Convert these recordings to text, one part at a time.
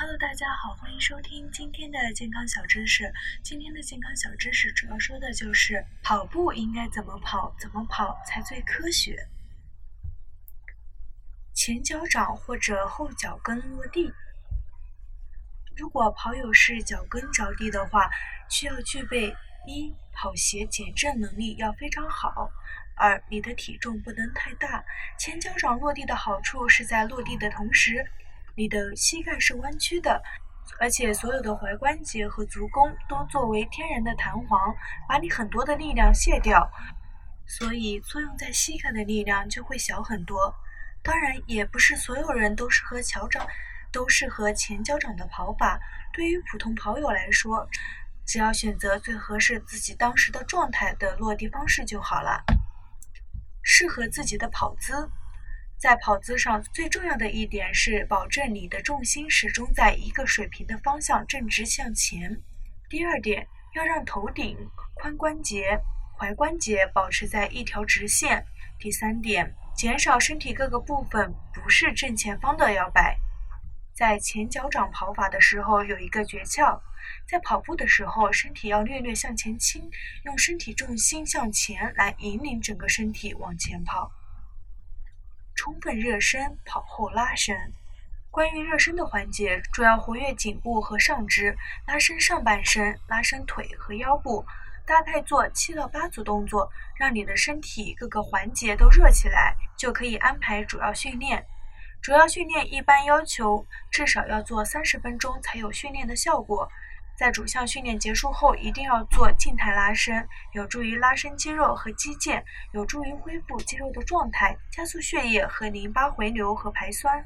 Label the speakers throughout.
Speaker 1: Hello，大家好，欢迎收听今天的健康小知识。今天的健康小知识主要说的就是跑步应该怎么跑，怎么跑才最科学。前脚掌或者后脚跟落地。如果跑友是脚跟着地的话，需要具备一跑鞋减震能力要非常好，二你的体重不能太大。前脚掌落地的好处是在落地的同时。你的膝盖是弯曲的，而且所有的踝关节和足弓都作为天然的弹簧，把你很多的力量卸掉，所以作用在膝盖的力量就会小很多。当然，也不是所有人都适合脚掌，都适合前脚掌的跑法。对于普通跑友来说，只要选择最合适自己当时的状态的落地方式就好了，适合自己的跑姿。在跑姿上，最重要的一点是保证你的重心始终在一个水平的方向正直向前。第二点，要让头顶、髋关节、踝关节保持在一条直线。第三点，减少身体各个部分不是正前方的摇摆。在前脚掌跑法的时候，有一个诀窍，在跑步的时候，身体要略略向前倾，用身体重心向前来引领整个身体往前跑。充分热身，跑后拉伸。关于热身的环节，主要活跃颈部和上肢，拉伸上半身，拉伸腿和腰部，大概做七到八组动作，让你的身体各个环节都热起来，就可以安排主要训练。主要训练一般要求至少要做三十分钟才有训练的效果。在主项训练结束后，一定要做静态拉伸，有助于拉伸肌肉和肌腱，有助于恢复肌肉的状态，加速血液和淋巴回流和排酸。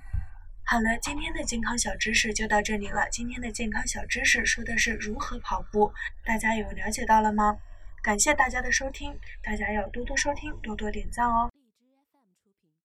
Speaker 1: 好了，今天的健康小知识就到这里了。今天的健康小知识说的是如何跑步，大家有了解到了吗？感谢大家的收听，大家要多多收听，多多点赞哦。